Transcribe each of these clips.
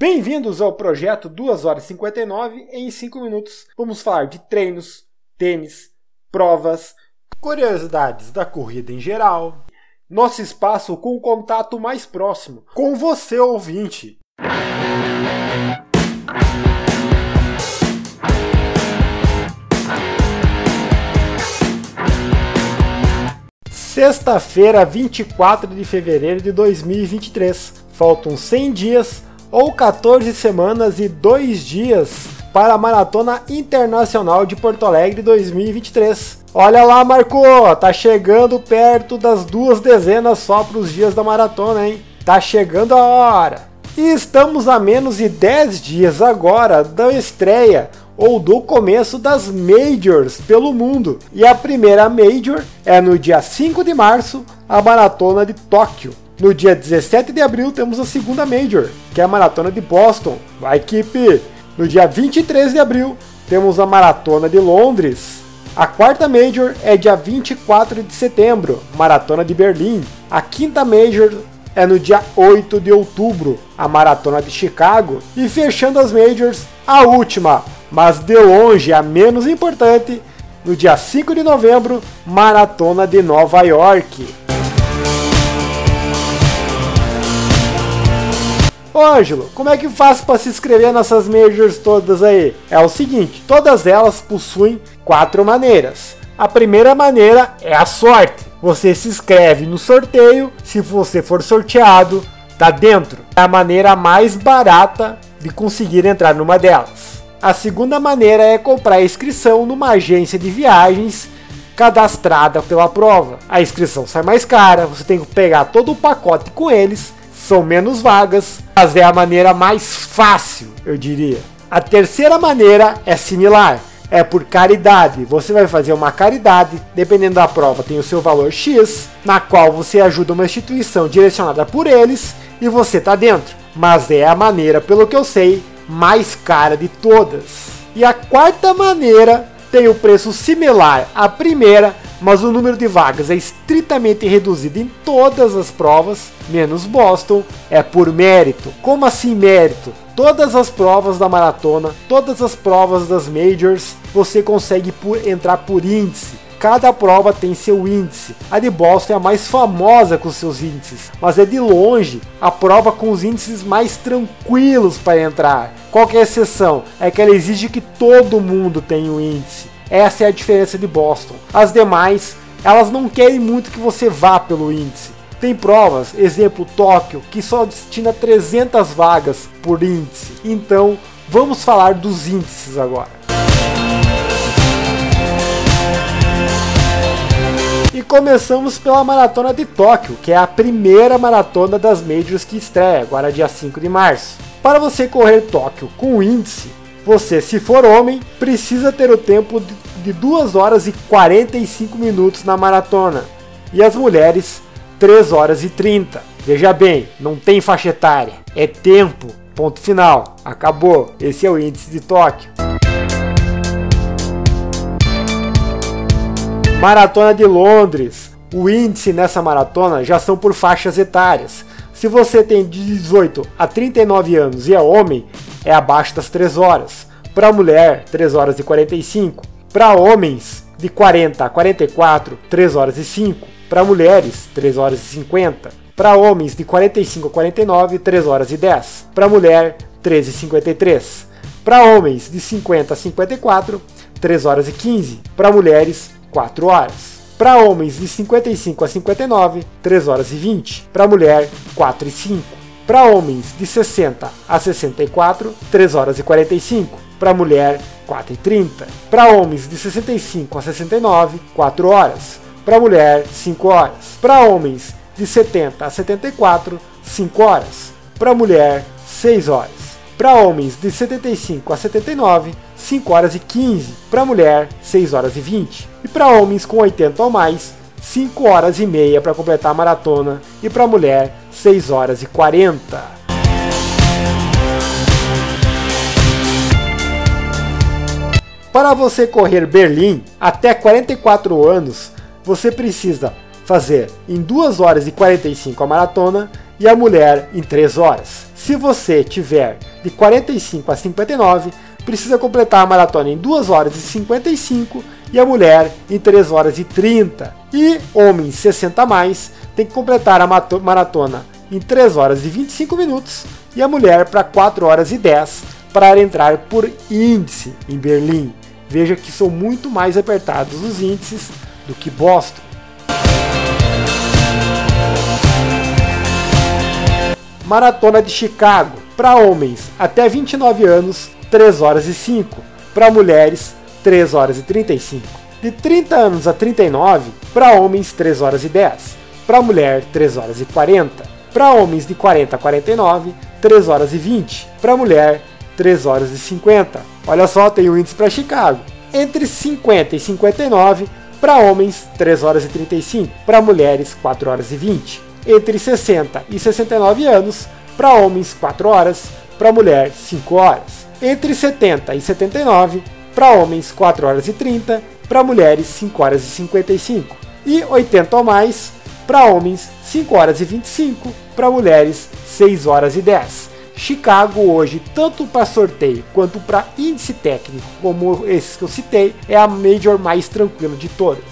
Bem-vindos ao projeto 2 horas e 59 em 5 minutos. Vamos falar de treinos, tênis, provas, curiosidades da corrida em geral, nosso espaço com o contato mais próximo com você ouvinte. Sexta-feira, 24 de fevereiro de 2023. Faltam 100 dias ou 14 semanas e 2 dias para a Maratona Internacional de Porto Alegre 2023. Olha lá, Marco, tá chegando perto das duas dezenas só para os dias da maratona, hein? Tá chegando a hora. E estamos a menos de 10 dias agora da estreia ou do começo das Majors pelo mundo. E a primeira Major é no dia 5 de março, a Maratona de Tóquio. No dia 17 de abril temos a segunda Major, que é a Maratona de Boston. Vai equipe! No dia 23 de abril temos a Maratona de Londres. A quarta Major é dia 24 de setembro, Maratona de Berlim. A quinta Major é no dia 8 de outubro, a Maratona de Chicago. E fechando as Majors, a última, mas de longe a menos importante, no dia 5 de novembro, Maratona de Nova York. Ô Ângelo, como é que faz para se inscrever nessas majors todas aí? É o seguinte, todas elas possuem quatro maneiras. A primeira maneira é a sorte. Você se inscreve no sorteio, se você for sorteado, tá dentro. É a maneira mais barata de conseguir entrar numa delas. A segunda maneira é comprar a inscrição numa agência de viagens cadastrada pela prova. A inscrição sai mais cara, você tem que pegar todo o pacote com eles, são menos vagas, mas é a maneira mais fácil, eu diria. A terceira maneira é similar, é por caridade. Você vai fazer uma caridade, dependendo da prova, tem o seu valor X, na qual você ajuda uma instituição direcionada por eles e você está dentro. Mas é a maneira, pelo que eu sei, mais cara de todas. E a quarta maneira tem o preço similar à primeira, mas o número de vagas é estritamente reduzido em todas as provas, menos Boston, é por mérito. Como assim mérito? Todas as provas da maratona, todas as provas das majors, você consegue por, entrar por índice. Cada prova tem seu índice. A de Boston é a mais famosa com seus índices, mas é de longe a prova com os índices mais tranquilos para entrar. Qual é a exceção? É que ela exige que todo mundo tenha um índice. Essa é a diferença de Boston. As demais, elas não querem muito que você vá pelo índice. Tem provas, exemplo Tóquio, que só destina 300 vagas por índice. Então, vamos falar dos índices agora. E começamos pela maratona de Tóquio, que é a primeira maratona das Majors que estreia, agora dia 5 de março. Para você correr Tóquio com índice, você, se for homem, precisa ter o tempo de 2 horas e 45 minutos na maratona. E as mulheres, 3 horas e 30. Veja bem, não tem faixa etária, é tempo. Ponto final. Acabou. Esse é o índice de Tóquio. Maratona de Londres. O índice nessa maratona já são por faixas etárias. Se você tem de 18 a 39 anos e é homem, é abaixo das 3 horas. Para mulher, 3 horas e 45. Para homens, de 40 a 44, 3 horas e 5. Para mulheres, 3 horas e 50. Para homens, de 45 a 49, 3 horas e 10. Para mulher, 13 e 53. Para homens, de 50 a 54, 3 horas e 15. Para mulheres, 4 horas. Para homens de 55 a 59, 3 horas e 20. Para mulher, 4 e 5. Para homens de 60 a 64, 3 horas e 45. Para mulher, 4 e 30. Para homens de 65 a 69, 4 horas. Para mulher, 5 horas. Para homens de 70 a 74, 5 horas. Para mulher, 6 horas. Para homens de 75 a 79, 5 horas e 15. Para mulher, 6 horas e 20. E para homens com 80 ou mais, 5 horas e meia para completar a maratona. E para mulher, 6 horas e 40. Para você correr Berlim até 44 anos, você precisa fazer em 2 horas e 45 a maratona e a mulher em 3 horas. Se você tiver de 45 a 59, precisa completar a maratona em 2 horas e 55 e a mulher em 3 horas e 30. E homens 60 a mais tem que completar a maratona em 3 horas e 25 minutos e a mulher para 4 horas e 10 para entrar por índice em Berlim. Veja que são muito mais apertados os índices do que Boston. Maratona de Chicago. Para homens até 29 anos, 3 horas e 5. Para mulheres, 3 horas e 35. De 30 anos a 39, para homens, 3 horas e 10. Para mulher, 3 horas e 40. Para homens de 40 a 49, 3 horas e 20. Para mulher, 3 horas e 50. Olha só, tem o índice para Chicago. Entre 50 e 59, para homens, 3 horas e 35. Para mulheres, 4 horas e 20. Entre 60 e 69 anos, para homens, 4 horas. Para mulher, 5 horas. Entre 70 e 79, para homens, 4 horas e 30. Para mulheres, 5 horas e 55. E 80 ou mais, para homens, 5 horas e 25. Para mulheres, 6 horas e 10. Chicago hoje, tanto para sorteio quanto para índice técnico, como esses que eu citei, é a major mais tranquila de todas.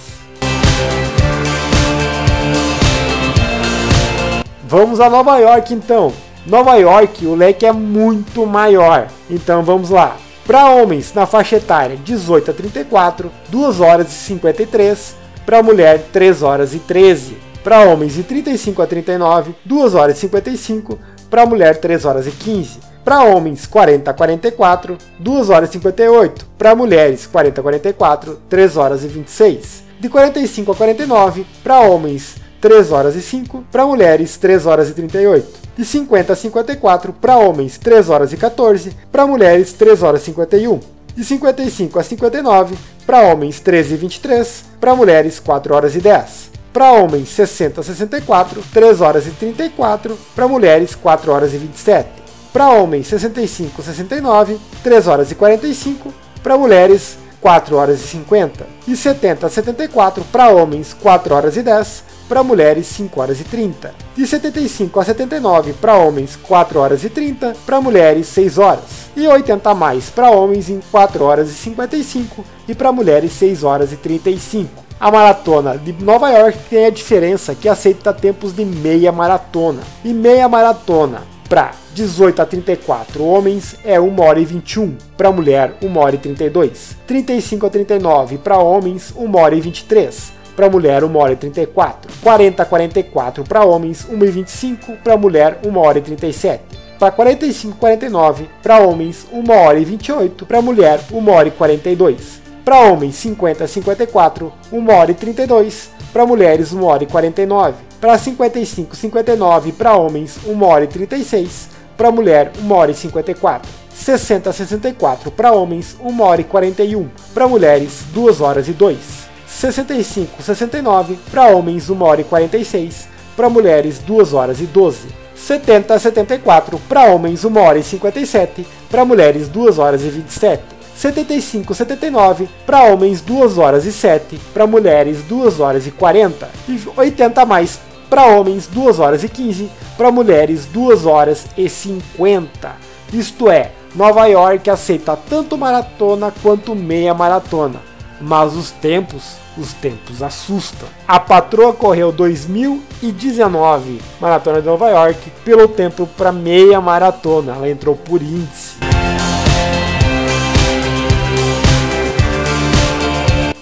Vamos a Nova York então. Nova York, o leque é muito maior. Então vamos lá. Para homens na faixa etária 18 a 34, 2 horas e 53. Para mulher, 3 horas e 13. Para homens de 35 a 39, 2 horas e 55 para mulher 3 horas e 15. Para homens 40 a 44, 2 horas e 58. Para mulheres 40 a 44, 3 horas e 26. De 45 a 49, para homens 3 horas e 5, para mulheres 3 horas e 38. De 50 a 54, para homens 3 horas e 14, para mulheres 3 horas e 51. De 55 a 59, para homens 13 e 23, para mulheres 4 horas e 10. Para homens 60 a 64, 3 horas e 34. Para mulheres 4 horas e 27. Para homens 65 a 69, 3 horas e 45. Para mulheres 4 horas e 50. E 70 a 74 para homens 4 horas e 10. Para mulheres 5 horas e 30. De 75 a 79 para homens 4 horas e 30. Para mulheres 6 horas. E 80 a mais para homens em 4 horas e 55. E para mulheres 6 horas e 35. A maratona de Nova York tem a diferença que aceita tempos de meia maratona. E meia maratona para 18 a 34 homens é 1 hora e 21, para mulher 1 hora e 32. 35 a 39 para homens 1 hora e 23, para mulher 1 hora e 34. 40 a 44 para homens 1 e 25, para mulher 1 hora e 37. Para 45 a 49 para homens 1 hora e 28, para mulher 1 hora e 42. Para homens 50 a 54, 1 hora e 32. Para mulheres 1 hora e 49. Para 55 59 para homens 1 hora e 36. Para mulher 1 hora e 54. 60 a 64 para homens 1 hora e 41. Para mulheres 2 horas e 2. 65 69 para homens 1 hora e 46. Para mulheres 2 horas e 12. 70 a 74 para homens 1 hora e 57. Para mulheres 2 horas e 27. 75, 79 para homens 2 horas e 7, para mulheres 2 horas e 40 e 80 mais para homens 2 horas e 15, para mulheres 2 horas e 50. Isto é, Nova York aceita tanto maratona quanto meia maratona, mas os tempos, os tempos assustam. A patroa correu 2019 maratona de Nova York pelo tempo para meia maratona, ela entrou por índice.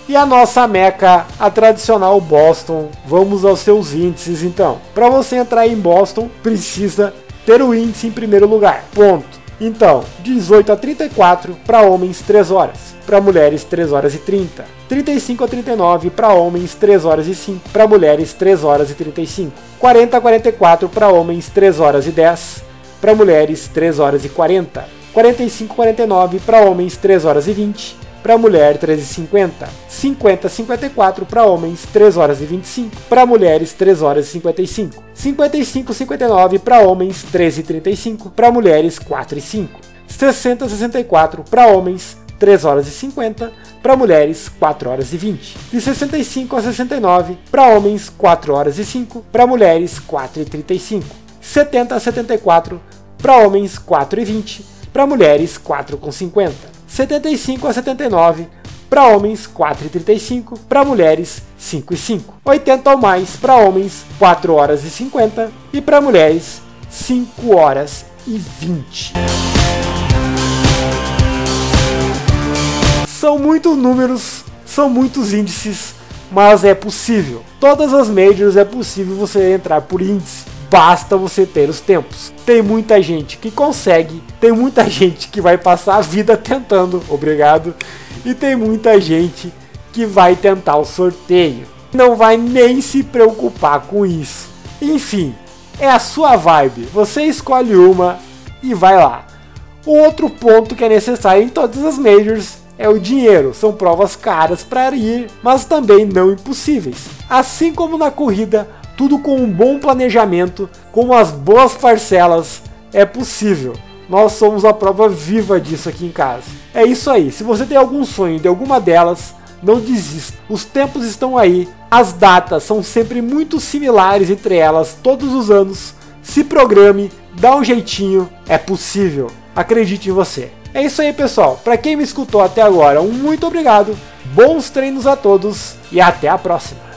E a nossa meca, a tradicional Boston, vamos aos seus índices então. Para você entrar em Boston, precisa ter o índice em primeiro lugar. Ponto. Então, 18 a 34 para homens 3 horas, para mulheres 3 horas e 30. 35 a 39 para homens 3 horas e 5, para mulheres 3 horas e 35. 40 a 44 para homens 3 horas e 10, para mulheres 3 horas e 40. 45 a 49 para homens 3 horas e 20 para mulher 13,50. 50 54 para homens 3 horas e 25, para mulheres 3 horas e 55. 55 59 para homens 13,35, para mulheres 4 e 5. 60 64 para homens 3 horas e 50, para mulheres 4 horas e 20. De 65 a 69 para homens 4 horas e 5, para mulheres 4 e 35. 70 a 74 para homens 4,20, para mulheres 4,50. 75 a 79 para homens 4,35, para mulheres 5,5. 80 ou mais para homens 4 horas e 50 e para mulheres 5 horas e 20. São muitos números, são muitos índices, mas é possível. Todas as majors é possível você entrar por índice, basta você ter os tempos. Tem muita gente que consegue, tem muita gente que vai passar a vida tentando, obrigado, e tem muita gente que vai tentar o sorteio. Não vai nem se preocupar com isso. Enfim, é a sua vibe. Você escolhe uma e vai lá. O outro ponto que é necessário em todas as majors é o dinheiro. São provas caras para ir, mas também não impossíveis. Assim como na corrida, tudo com um bom planejamento, com as boas parcelas, é possível. Nós somos a prova viva disso aqui em casa. É isso aí. Se você tem algum sonho de alguma delas, não desista. Os tempos estão aí, as datas são sempre muito similares entre elas todos os anos. Se programe, dá um jeitinho, é possível. Acredite em você. É isso aí, pessoal. Para quem me escutou até agora, um muito obrigado. Bons treinos a todos e até a próxima.